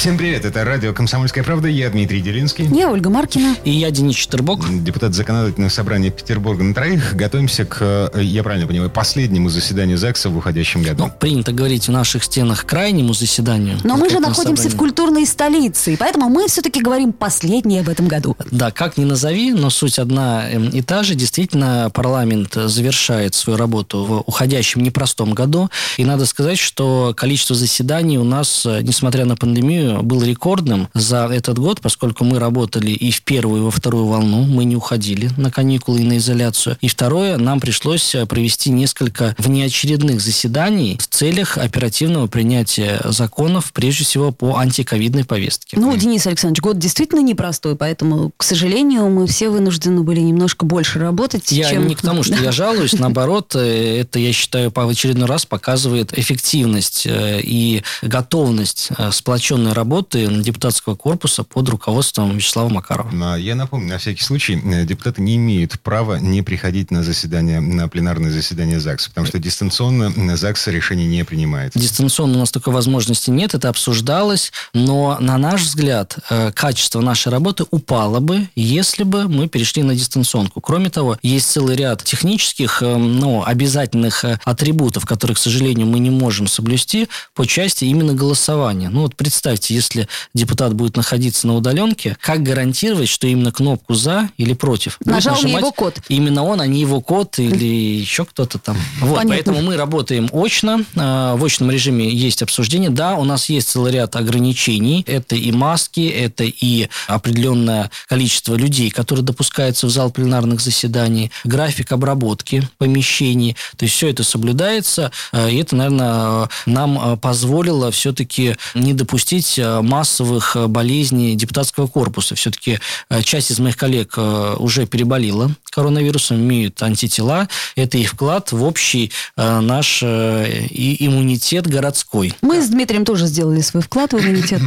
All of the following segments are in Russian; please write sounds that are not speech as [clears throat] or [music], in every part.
Всем привет, это радио «Комсомольская правда», я Дмитрий Делинский. Я Ольга Маркина. И я Денис Четербок. Депутат Законодательного собрания Петербурга на троих. Готовимся к, э, я правильно понимаю, последнему заседанию ЗАГСа в уходящем году. Ну, принято говорить в наших стенах крайнему заседанию. Но мы же находимся собрания. в культурной столице, и поэтому мы все-таки говорим последнее в этом году. Да, как ни назови, но суть одна эм, и та же. Действительно, парламент завершает свою работу в уходящем непростом году. И надо сказать, что количество заседаний у нас, э, несмотря на пандемию, был рекордным за этот год, поскольку мы работали и в первую, и во вторую волну, мы не уходили на каникулы и на изоляцию. И второе, нам пришлось э, провести несколько внеочередных заседаний в целях оперативного принятия законов, прежде всего по антиковидной повестке. Ну, Денис Александрович, год действительно непростой, поэтому, к сожалению, мы все вынуждены были немножко больше работать. Я чем... не к тому, что [laughs] я жалуюсь, наоборот, э, это, я считаю, по очередной раз показывает эффективность э, и готовность сплоченной работы депутатского корпуса под руководством Вячеслава Макарова. Я напомню, на всякий случай, э, депутаты не имеют права не приходить на заседание, на пленарное заседание ЗАГСа, потому что дистанционно ЗАГС решение не принимает. Дистанционно у нас такой возможности нет, это обсуждалось, но, на наш взгляд, э, качество нашей работы упало бы, если бы мы перешли на дистанционку. Кроме того, есть целый ряд технических, э, ну, обязательных атрибутов, которые, к сожалению, мы не можем соблюсти по части именно голосования. Ну, вот представьте, если депутат будет находиться на удаленке, как гарантировать, что именно кнопку «за» или «против» Нажал не его код. Именно он, а не его код или еще кто-то там. Вот, Понятно. поэтому мы работаем очно. А, в очном режиме есть обсуждение. Да, у нас есть целый ряд ограничений. Это и маски, это и определенное количество людей, которые допускаются в зал пленарных заседаний, график обработки помещений. То есть все это соблюдается. А, и это, наверное, нам а, позволило все-таки не допустить Э, массовых э, болезней депутатского корпуса. Все-таки э, часть из моих коллег уже переболела коронавирусом, имеют антитела. Это их вклад в общий наш иммунитет городской. Мы с Дмитрием тоже сделали свой вклад в иммунитет.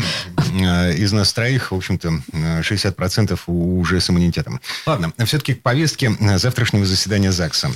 Из нас троих, в общем-то, 60% уже с иммунитетом. Ладно, все-таки к повестке завтрашнего заседания ЗАГСа.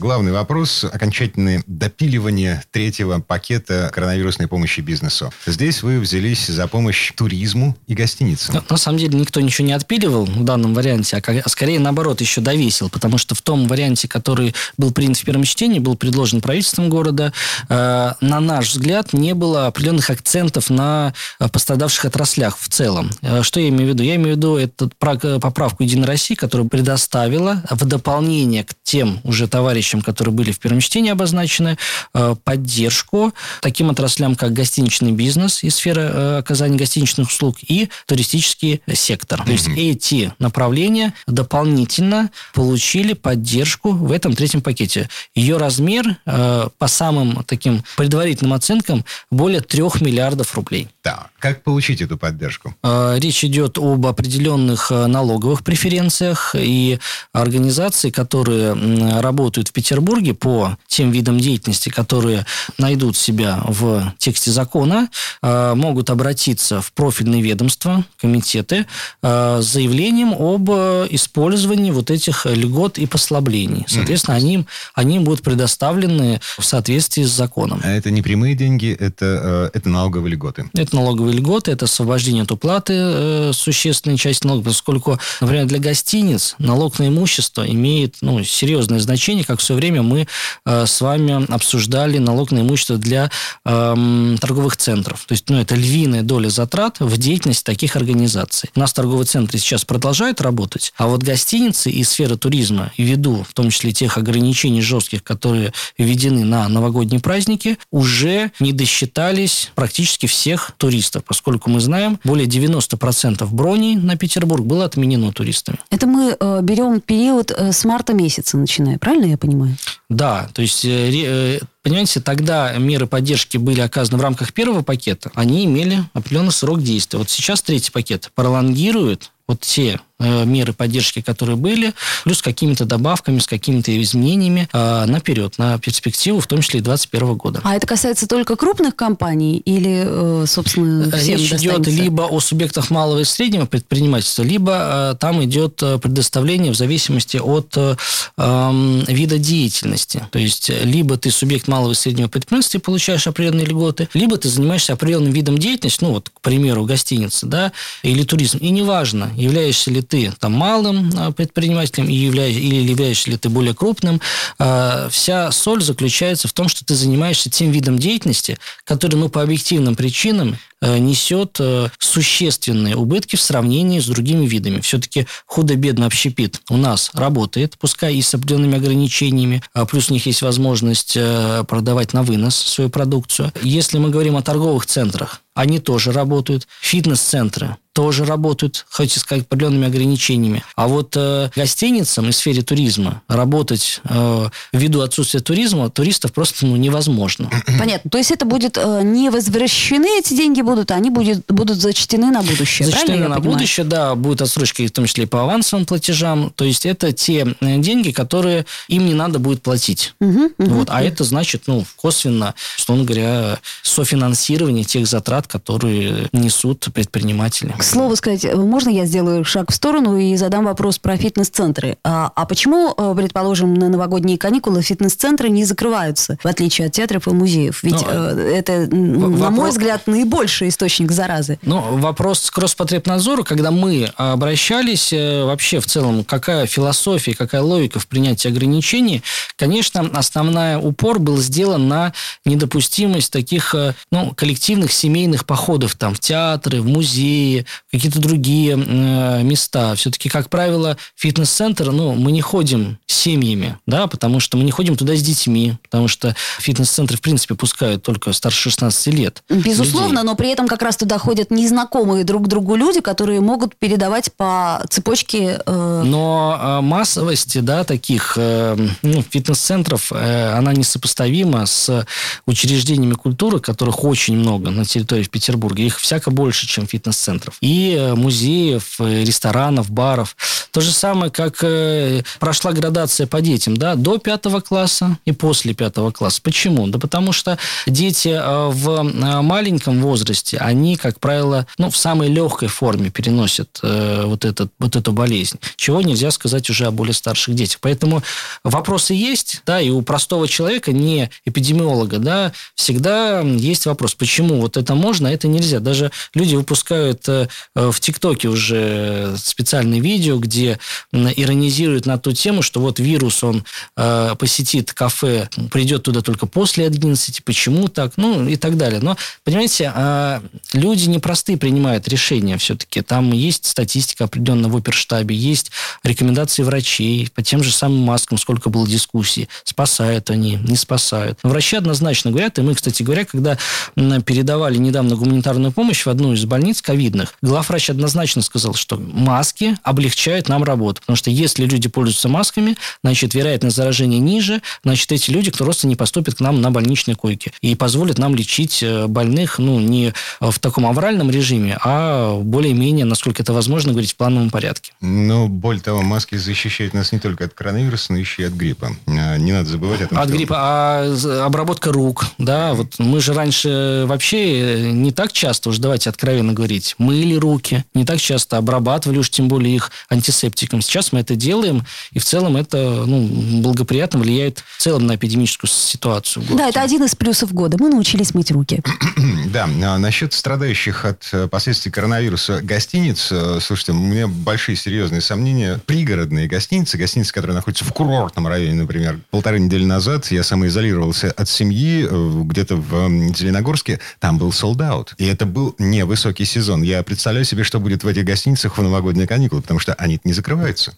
Главный вопрос – окончательное допиливание третьего пакета коронавирусной помощи бизнесу. Здесь вы взялись за помощь туризму и гостиницам. На самом деле никто ничего не отпиливал в данном варианте, а, а скорее наоборот еще довесил, потому что в том варианте, который был принят в первом чтении, был предложен правительством города, э, на наш взгляд, не было определенных акцентов на э, пострадавших отраслях в целом. Э, что я имею в виду? Я имею в виду эту поправку Единой России, которая предоставила в дополнение к тем уже товарищам, товарищам, которые были в первом чтении обозначены, э, поддержку таким отраслям, как гостиничный бизнес и сфера э, оказания гостиничных услуг и туристический сектор. То есть эти направления дополнительно получили поддержку в этом третьем пакете. Ее размер э, по самым таким предварительным оценкам более трех миллиардов рублей. Так, как получить эту поддержку? Речь идет об определенных налоговых преференциях и организации, которые работают в Петербурге по тем видам деятельности, которые найдут себя в тексте закона, э, могут обратиться в профильные ведомства, комитеты э, с заявлением об э, использовании вот этих льгот и послаблений. Соответственно, mm-hmm. они, они будут предоставлены в соответствии с законом. А это не прямые деньги, это, это налоговые льготы? Это налоговые льготы, это освобождение от уплаты существенной части налогов, поскольку, например, для гостиниц налог на имущество имеет ну, серьезное значение, как все время мы э, с вами обсуждали налог на имущество для э, торговых центров. То есть, ну, это львиная доля затрат в деятельности таких организаций. У нас торговые центры сейчас продолжают работать, а вот гостиницы и сфера туризма, ввиду в том числе тех ограничений жестких, которые введены на новогодние праздники, уже не досчитались практически всех туристов, поскольку мы знаем, более 90% броней на Петербург было отменено туристами. Это мы э, берем период э, с марта месяца начиная, правильно я понимаю? Понимаю. Да, то есть, э, э, понимаете, тогда меры поддержки были оказаны в рамках первого пакета, они имели определенный срок действия. Вот сейчас третий пакет пролонгирует вот те Э, меры поддержки, которые были, плюс какими-то добавками, с какими-то изменениями э, наперед, на перспективу, в том числе и 2021 года. А это касается только крупных компаний или, э, собственно, всем Речь идет либо о субъектах малого и среднего предпринимательства, либо там идет предоставление в зависимости от э, вида деятельности. То есть, либо ты субъект малого и среднего предпринимательства и получаешь определенные льготы, либо ты занимаешься определенным видом деятельности, ну вот, к примеру, гостиница, да, или туризм. И неважно, являешься ли ты там малым а, предпринимателем или являешься, ли ты более крупным, а, вся соль заключается в том, что ты занимаешься тем видом деятельности, который мы по объективным причинам э, несет э, существенные убытки в сравнении с другими видами. Все-таки худо-бедно общепит у нас работает, пускай и с определенными ограничениями, а плюс у них есть возможность э, продавать на вынос свою продукцию. Если мы говорим о торговых центрах, они тоже работают. Фитнес-центры тоже работают, хоть и с определенными ограничениями. А вот э, гостиницам и сфере туризма работать э, ввиду отсутствия туризма туристов просто ну, невозможно. Понятно. То есть это будет э, не возвращены эти деньги будут, а они будет, будут зачтены на будущее. Зачтены на будущее, да, будут отсрочки в том числе и по авансовым платежам. То есть это те э, деньги, которые им не надо будет платить. Угу, угу, вот. А угу. это значит, ну, косвенно, условно говоря, софинансирование тех затрат, которые несут предприниматели. К слову сказать, можно я сделаю шаг в сторону и задам вопрос про фитнес-центры? А, а почему, э, предположим, на новогодние каникулы фитнес-центры не закрываются, в отличие от театров и музеев? Ведь ну, э, это, вопрос... на мой взгляд, наибольший источник заразы. Ну, вопрос к Роспотребнадзору, когда мы обращались, э, вообще в целом, какая философия, какая логика в принятии ограничений, конечно, основной упор был сделан на недопустимость таких ну, коллективных семейных походов там, в театры, в музеи, какие-то другие э, места. Все-таки, как правило, фитнес-центр, ну, мы не ходим семьями, да, потому что мы не ходим туда с детьми, потому что фитнес-центры, в принципе, пускают только старше 16 лет. Безусловно, людей. но при этом как раз туда ходят незнакомые друг другу люди, которые могут передавать по цепочке... Э... Но э, массовости, да, таких э, ну, фитнес-центров, э, она несопоставима с учреждениями культуры, которых очень много на территории Петербурга. Их всяко больше, чем фитнес-центров. И э, музеев, э, ресторанов, баров. То же самое, как э, прошла градация по детям, да, до пятого класса и после пятого класса. Почему? Да потому что дети в маленьком возрасте, они, как правило, ну, в самой легкой форме переносят вот, этот, вот эту болезнь, чего нельзя сказать уже о более старших детях. Поэтому вопросы есть, да, и у простого человека, не эпидемиолога, да, всегда есть вопрос, почему вот это можно, а это нельзя. Даже люди выпускают э, в ТикТоке уже специальные видео, где иронизируют на ту тему, что вот вирус, он э, посетит кафе, придет туда только после 11, почему так, ну и так далее. Но, понимаете, э, люди непростые принимают решения все-таки. Там есть статистика определенная в оперштабе, есть рекомендации врачей по тем же самым маскам, сколько было дискуссий, спасают они, не спасают. Врачи однозначно говорят, и мы, кстати говоря, когда передавали недавно гуманитарную помощь в одну из больниц ковидных, главврач однозначно сказал, что маски облегчают нам работу. Потому что если люди пользуются масками, значит, вероятность заражения ниже, значит, эти люди, просто не поступят к нам на больничные койки и позволят нам лечить э, больных, ну, не в таком авральном режиме, а более-менее, насколько это возможно, говорить в плановом порядке. Ну, более того, маски защищают нас не только от коронавируса, но еще и от гриппа. А, не надо забывать о том, От что... гриппа, а обработка рук, да, вот мы же раньше вообще не так часто, уж давайте откровенно говорить, мыли руки, не так часто обрабатывали уж тем более их антисептиком. Сейчас мы это делаем, и в целом это ну, благоприятно влияет в целом на эпидемическую ситуацию. Да, это один из плюсов года. Мы научились мыть руки. [clears throat] да, а насчет страдающих от э, последствий коронавируса гостиниц, э, слушайте, у меня большие серьезные сомнения. Пригородные гостиницы, гостиницы, которые находятся в курортном районе, например, полторы недели назад я самоизолировался от семьи э, где-то в Зеленогорске, там был sold out. И это был невысокий сезон. Я представляю себе, что будет в этих гостиницах в новогодние каникулы, потому что они не закрываются.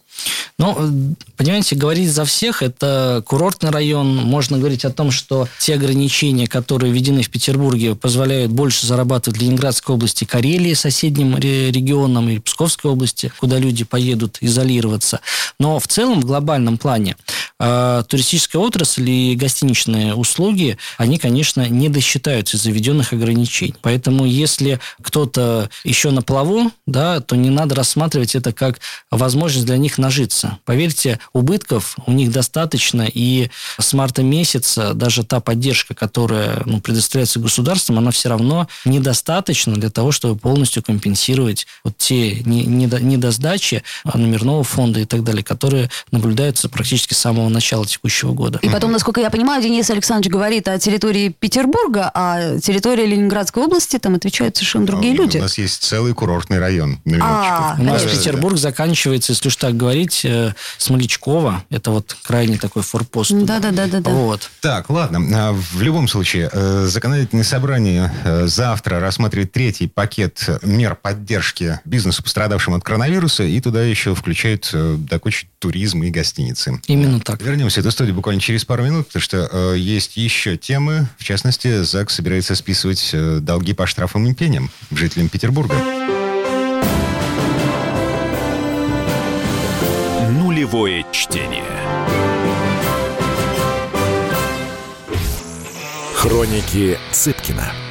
Ну, понимаете, говорить за всех, это курортный район. Можно говорить о том, что те ограничения, которые введены в Петербурге, позволяют больше зарабатывать в Ленинградской области, Карелии, соседним регионам, и Псковской области, куда люди поедут изолироваться. Но в целом, в глобальном плане, э, туристическая отрасль и гостиничные услуги, они, конечно, не досчитаются из заведенных ограничений. Поэтому, если кто-то еще все на плаву, да, то не надо рассматривать это как возможность для них нажиться. Поверьте, убытков у них достаточно, и с марта месяца даже та поддержка, которая ну, предоставляется государством, она все равно недостаточна для того, чтобы полностью компенсировать вот те недосдачи номерного фонда и так далее, которые наблюдаются практически с самого начала текущего года. И потом, насколько я понимаю, Денис Александрович говорит о территории Петербурга, а территория Ленинградской области там отвечают совершенно другие а, люди. У нас есть целый курортный район. А, у нас Петербург заканчивается, если уж так говорить, э, Смолечкова. Это вот крайне такой форпост. Да-да-да. Вот. Так, ладно. А, в любом случае, э, законодательное собрание э, завтра рассматривает третий пакет мер поддержки бизнесу, пострадавшим от коронавируса, и туда еще включают до кучи туризма и гостиницы. Именно так. Вернемся в эту студию буквально через пару минут, потому что есть еще темы. В частности, ЗАГС собирается списывать долги по штрафам и пеням жителям Петербурга. Нулевое чтение. Хроники Цыпкина.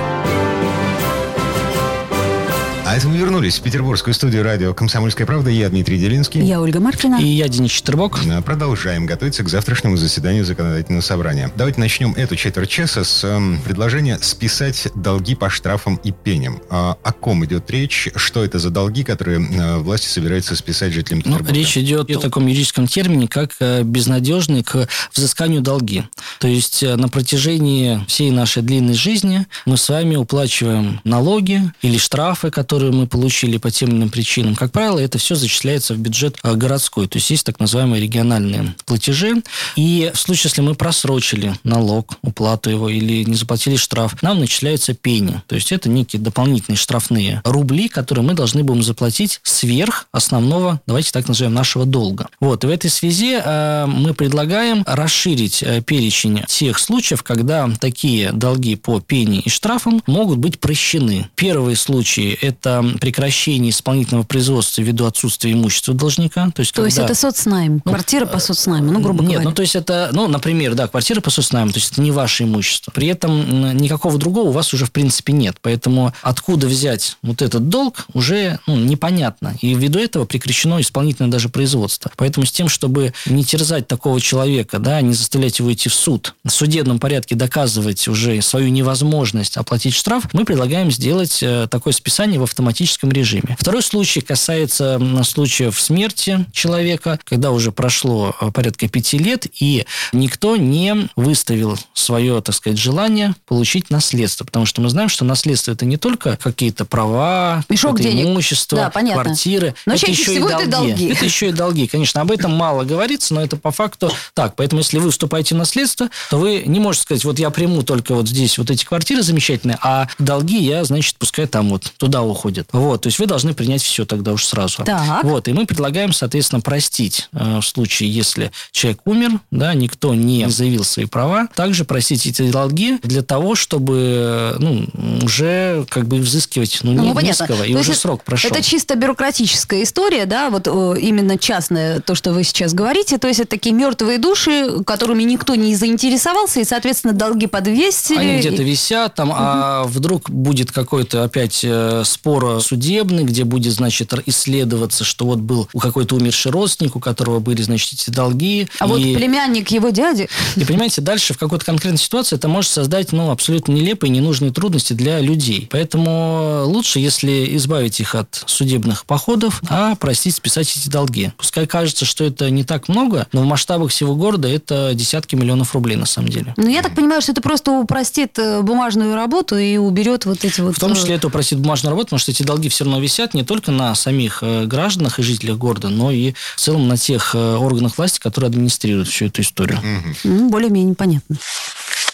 А это мы вернулись в петербургскую студию радио «Комсомольская правда». Я Дмитрий Делинский. Я Ольга Маркина. И я Денис Четербок. А, продолжаем готовиться к завтрашнему заседанию законодательного собрания. Давайте начнем эту четверть часа с э, предложения списать долги по штрафам и пеням. А, о ком идет речь? Что это за долги, которые э, власти собираются списать жителям ну, Петербурга? Ну, речь идет о таком юридическом термине, как э, безнадежный к взысканию долги. То есть э, на протяжении всей нашей длинной жизни мы с вами уплачиваем налоги или штрафы, которые которые мы получили по тем иным причинам, как правило, это все зачисляется в бюджет а, городской. То есть есть так называемые региональные платежи. И в случае, если мы просрочили налог, уплату его или не заплатили штраф, нам начисляются пени. То есть это некие дополнительные штрафные рубли, которые мы должны будем заплатить сверх основного, давайте так назовем, нашего долга. Вот. И в этой связи э, мы предлагаем расширить э, перечень тех случаев, когда такие долги по пени и штрафам могут быть прощены. Первые случаи – это это прекращение исполнительного производства ввиду отсутствия имущества должника. То есть, то когда... есть это соцнайм, ну, квартира по соцнайму, ну, грубо нет, говоря. ну, то есть это, ну, например, да, квартира по соцнайму, то есть это не ваше имущество. При этом никакого другого у вас уже, в принципе, нет. Поэтому откуда взять вот этот долг, уже ну, непонятно. И ввиду этого прекращено исполнительное даже производство. Поэтому с тем, чтобы не терзать такого человека, да, не заставлять его идти в суд, в судебном порядке доказывать уже свою невозможность оплатить штраф, мы предлагаем сделать э, такое списание в автоматическом автоматическом режиме. Второй случай касается случаев смерти человека, когда уже прошло э, порядка пяти лет, и никто не выставил свое, так сказать, желание получить наследство. Потому что мы знаем, что наследство это не только какие-то права, Мешок денег. имущество, да, квартиры. Но это еще и долги. это долги. Это еще и долги. Конечно, об этом мало говорится, но это по факту так. Поэтому, если вы вступаете в наследство, то вы не можете сказать, вот я приму только вот здесь вот эти квартиры замечательные, а долги я, значит, пускай там вот туда уходят происходит. Вот, то есть вы должны принять все тогда уж сразу. Так. Вот, и мы предлагаем, соответственно, простить э, в случае, если человек умер, да, никто не заявил свои права, также простить эти долги для того, чтобы, ну, уже как бы взыскивать, ну, ну не низкого, и то уже срок прошел. Это чисто бюрократическая история, да, вот именно частная, то, что вы сейчас говорите, то есть это такие мертвые души, которыми никто не заинтересовался, и, соответственно, долги подвесили. Они где-то висят там, угу. а вдруг будет какой-то опять э, спор спор судебный, где будет, значит, исследоваться, что вот был у какой-то умерший родственник, у которого были, значит, эти долги. А и... вот племянник его дяди. И понимаете, дальше в какой-то конкретной ситуации это может создать, ну, абсолютно нелепые, ненужные трудности для людей. Поэтому лучше, если избавить их от судебных походов, а простить, списать эти долги. Пускай кажется, что это не так много, но в масштабах всего города это десятки миллионов рублей на самом деле. Ну, я так понимаю, что это просто упростит э, бумажную работу и уберет вот эти вот... В том числе э, это упростит бумажную работу, потому что эти долги все равно висят не только на самих э, гражданах и жителях города, но и в целом на тех э, органах власти, которые администрируют всю эту историю. Угу. Более-менее понятно.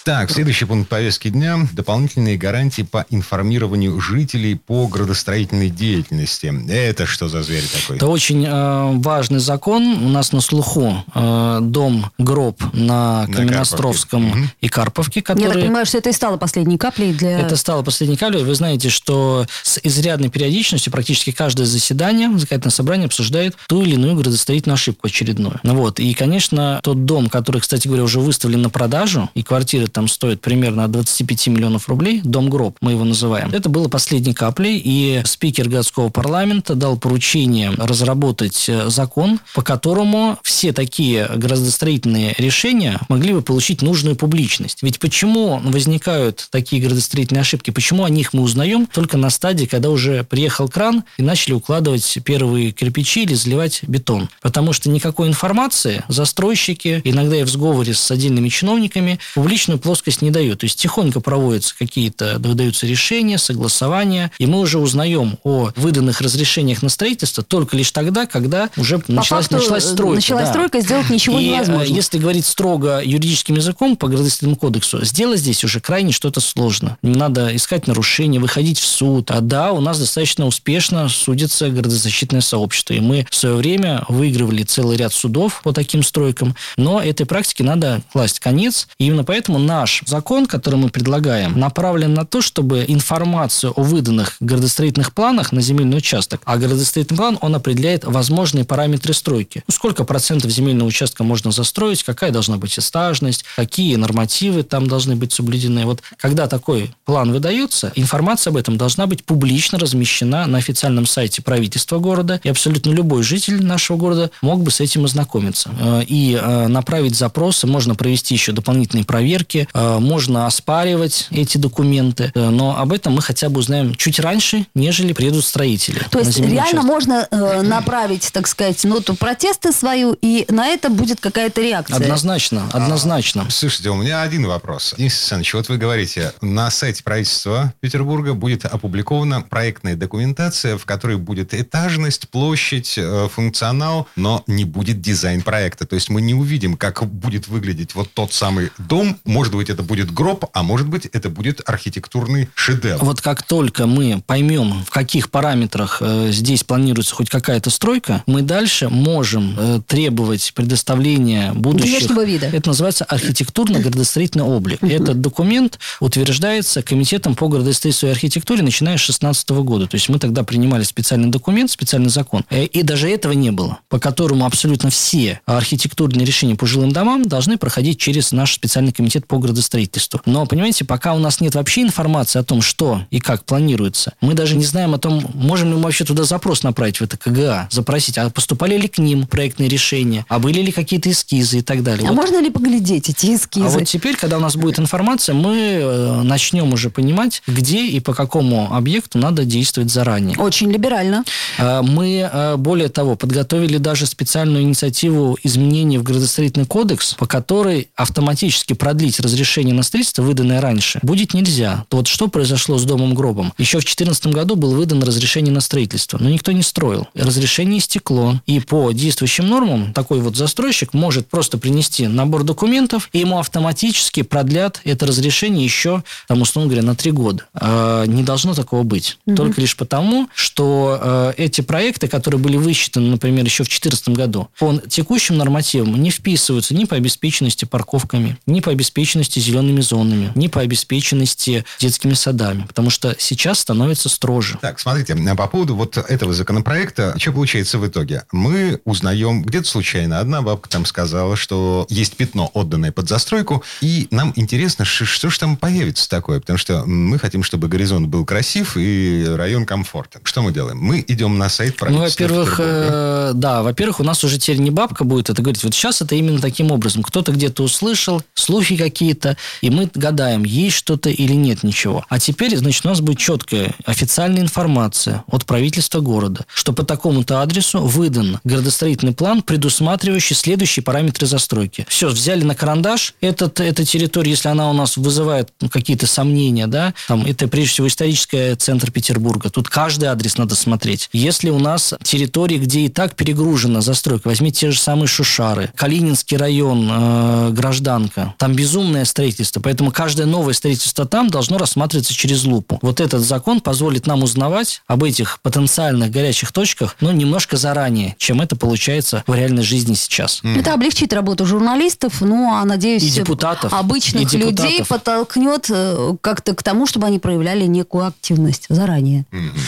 Так, следующий пункт повестки дня. Дополнительные гарантии по информированию жителей по градостроительной деятельности. Это что за зверь такой? Это очень э, важный закон. У нас на слуху э, дом гроб на, на Каменостровском Карповке. и Карповке, который... Я так понимаю, что это и стало последней каплей для... Это стало последней каплей. Вы знаете, что с изрядной периодичностью практически каждое заседание, законодательное собрание обсуждает ту или иную градостроительную ошибку очередную. Вот. И, конечно, тот дом, который, кстати говоря, уже выставлен на продажу, и квартиры там стоят примерно от 25 миллионов рублей, дом-гроб, мы его называем, это было последней каплей, и спикер городского парламента дал поручение разработать э, закон, по которому все такие градостроительные решения могли бы получить нужную публичность. Ведь почему возникают такие градостроительные ошибки? Почему о них мы узнаем только на стадии, когда уже приехал кран и начали укладывать первые кирпичи или заливать бетон? Потому что никакой информации застройщики, иногда и в сговоре с отдельными чиновниками, публичную плоскость не дают. То есть тихонько проводятся какие-то, выдаются решения, согласования, и мы уже узнаем о выданных разрешениях на строительство только лишь тогда, когда уже По началась, факту, началась э, стройка. Началась да. стройка, сделать ничего и, невозможно. Э, если говорить строго юридическим языком по градостроительному кодексу, сделать здесь уже крайне что-то сложно. Надо искать нарушения, выходить в суд. А да, у нас достаточно успешно судится градозащитное сообщество. И мы в свое время выигрывали целый ряд судов по таким стройкам. Но этой практике надо класть конец. И именно поэтому наш закон, который мы предлагаем, направлен на то, чтобы информацию о выданных градостроительных планах на земельный участок, а градостроительный план, он определяет возможные параметры стройки. Сколько процентов земельного участка можно застроить, какая должна быть эстажность, какие нормативы там должны быть соблюдены. Вот когда такой план выдается, информация об этом должна быть публично размещена на официальном сайте правительства города, и абсолютно любой житель нашего города мог бы с этим ознакомиться. Э, и э, направить запросы, можно провести еще дополнительные проверки, э, можно оспаривать эти документы, но об этом мы хотя бы узнаем чуть раньше, нежели приедут строители. То есть реально участок. можно э, направить, так сказать, ноту протеста свою, и на это будет какая-то реакция? Однозначно, однозначно. А, слушайте, у меня один вопрос. Денис Александрович, вот вы говорите, на сайте правительства Петербурга будет опубликована проектная документация, в которой будет этажность, площадь, э, функционал, но не будет дизайн проекта. То есть мы не увидим, как будет выглядеть вот тот самый дом. Может быть, это будет гроб, а может быть, это будет архитектурный шедевр. Вот как только мы поймем, в каких параметрах э, здесь планируется хоть какая-то стройка, мы дальше можем э, требовать предоставления будущих... Внешнего вида. Это называется архитектурно-градостроительный облик. Угу. Этот документ утверждается Комитетом по градостроительству и архитектуре, начиная с 2016 года. То есть мы тогда принимали специальный документ, специальный закон. Э, и даже этого не было, по которому абсолютно все архитектурные решения по жилым домам должны проходить через наш специальный комитет по градостроительству. Но, понимаете, пока у нас нет вообще информации о том, что и как планируется, мы даже не знаем о том, можем ли мы вообще туда запрос направить, в это КГА, запросить, а поступали ли к ним проектные решения, а были ли какие-то эскизы и так далее. А вот. можно ли поглядеть эти эскизы? А вот теперь, когда у нас будет информация, мы э, начнем уже понимать, где и по какому объекту надо действовать заранее. Очень либерально. Э, мы, э, более того, подготовили даже специальную инициативу изменений в градостроительный кодекс, по которой автоматически продлить разрешение на строительство, выданное раньше, будет нельзя. Вот что произошло с домом гробом. Еще в 2014 году был выдан разрешение на строительство, но никто не строил. Разрешение истекло. И по действующим нормам такой вот застройщик может просто принести набор документов, и ему автоматически продлят это разрешение еще, там, условно говоря, на три года. Э, не должно такого быть. Угу. Только лишь потому, что э, эти проекты, которые были высчитаны, например, еще в 2014 году, по текущим нормативам не вписываются ни по обеспеченности парковками, ни по обеспеченности зелеными зонами, ни по обеспеченности детскими садами. Потому что сейчас становится строже. Так, смотрите, по поводу вот этого законопроекта, что получается в итоге? Мы узнаем, где-то случайно, одна бабка там сказала, что есть пятно, отданное под застройку, и нам интересно, что же там появится такое, потому что мы хотим, чтобы горизонт был красив и район комфортен. Что мы делаем? Мы идем на сайт Ну, во-первых, э, да, во-первых, у нас уже теперь не бабка будет это говорить. Вот сейчас это именно таким образом. Кто-то где-то услышал, слухи какие-то, и мы гадаем, есть что-то или нет ничего. А теперь, значит, у нас будет четкая официальная информация от правительства города, что по такому-то адресу выдан градостроительный план, предусматривающий следующие параметры застройки. Все, взяли на карандаш этот, эта территория, если она у нас вызывает ну, какие-то сомнения, да, там, это прежде всего исторический центр Петербурга. Тут каждый адрес надо смотреть. Если у нас территории, где и так перегружена застройка, возьмите те же самые Шушары, Калининский район, э, Гражданка, там безумное зеленое строительство. Поэтому каждое новое строительство там должно рассматриваться через лупу. Вот этот закон позволит нам узнавать об этих потенциальных горячих точках, ну, немножко заранее, чем это получается в реальной жизни сейчас. Это облегчит работу журналистов, ну, а, надеюсь, и депутатов, обычных и депутатов. людей подтолкнет э, как-то к тому, чтобы они проявляли некую активность заранее. Mm-hmm.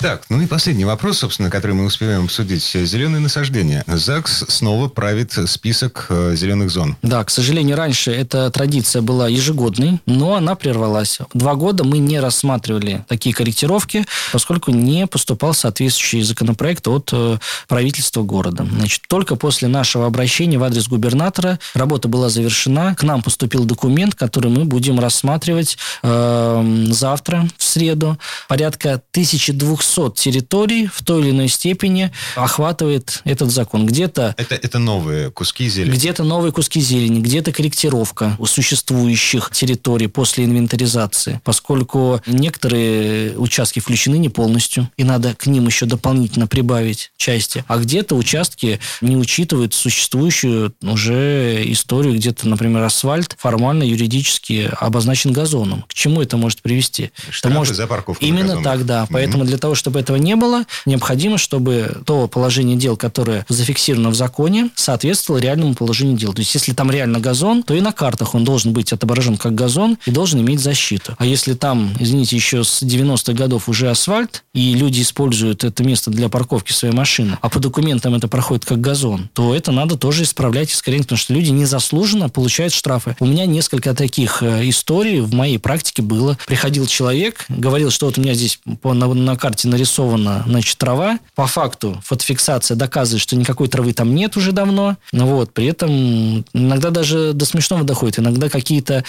Так, ну и последний вопрос, собственно, который мы успеваем обсудить. Зеленые насаждения. ЗАГС снова правит список э, зеленых зон. Да, к сожалению, раньше эта традиция была ежегодной, но она прервалась. Два года мы не рассматривали такие корректировки, поскольку не поступал соответствующий законопроект от э, правительства города. Значит, только после нашего обращения в адрес губернатора работа была завершена. К нам поступил документ, который мы будем рассматривать э, завтра, в среду. Порядка 1200 200 территорий в той или иной степени охватывает этот закон. Где-то... Это, это новые куски зелени? Где-то новые куски зелени, где-то корректировка существующих территорий после инвентаризации, поскольку некоторые участки включены не полностью, и надо к ним еще дополнительно прибавить части, а где-то участки не учитывают существующую уже историю, где-то, например, асфальт формально юридически обозначен газоном. К чему это может привести? Штрафы это может... за парковку Именно так, да. Поэтому mm-hmm. для того, чтобы этого не было, необходимо, чтобы то положение дел, которое зафиксировано в законе, соответствовало реальному положению дел. То есть, если там реально газон, то и на картах он должен быть отображен как газон и должен иметь защиту. А если там, извините, еще с 90-х годов уже асфальт, и люди используют это место для парковки своей машины, а по документам это проходит как газон, то это надо тоже исправлять искоренить, потому что люди незаслуженно получают штрафы. У меня несколько таких э, историй в моей практике было. Приходил человек, говорил, что вот у меня здесь по, на, на карте нарисована, значит, трава. По факту фотофиксация доказывает, что никакой травы там нет уже давно. Ну вот, при этом иногда даже до смешного доходит. Иногда какие-то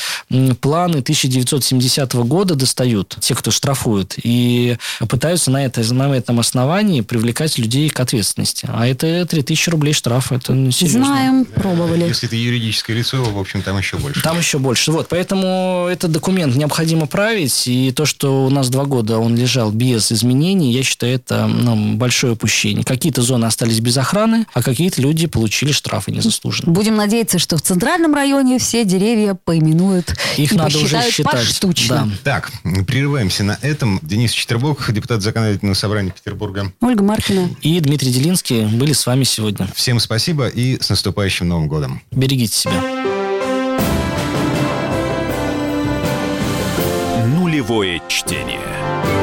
планы 1970 года достают, те, кто штрафует, и пытаются на, это, на этом основании привлекать людей к ответственности. А это 3000 рублей штраф, это серьезно. Знаем, пробовали. Если это юридическое лицо, в общем, там еще больше. Там еще больше. Вот, поэтому этот документ необходимо править, и то, что у нас два года он лежал без изменений, я считаю, это ну, большое упущение. Какие-то зоны остались без охраны, а какие-то люди получили штрафы незаслуженно. Будем надеяться, что в центральном районе все деревья поименуют Их и надо уже считать. поштучно. Да. Так, прерываемся на этом. Денис Четербок, депутат законодательного собрания Петербурга. Ольга Маркина. И Дмитрий Делинский были с вами сегодня. Всем спасибо и с наступающим Новым годом. Берегите себя. Нулевое чтение.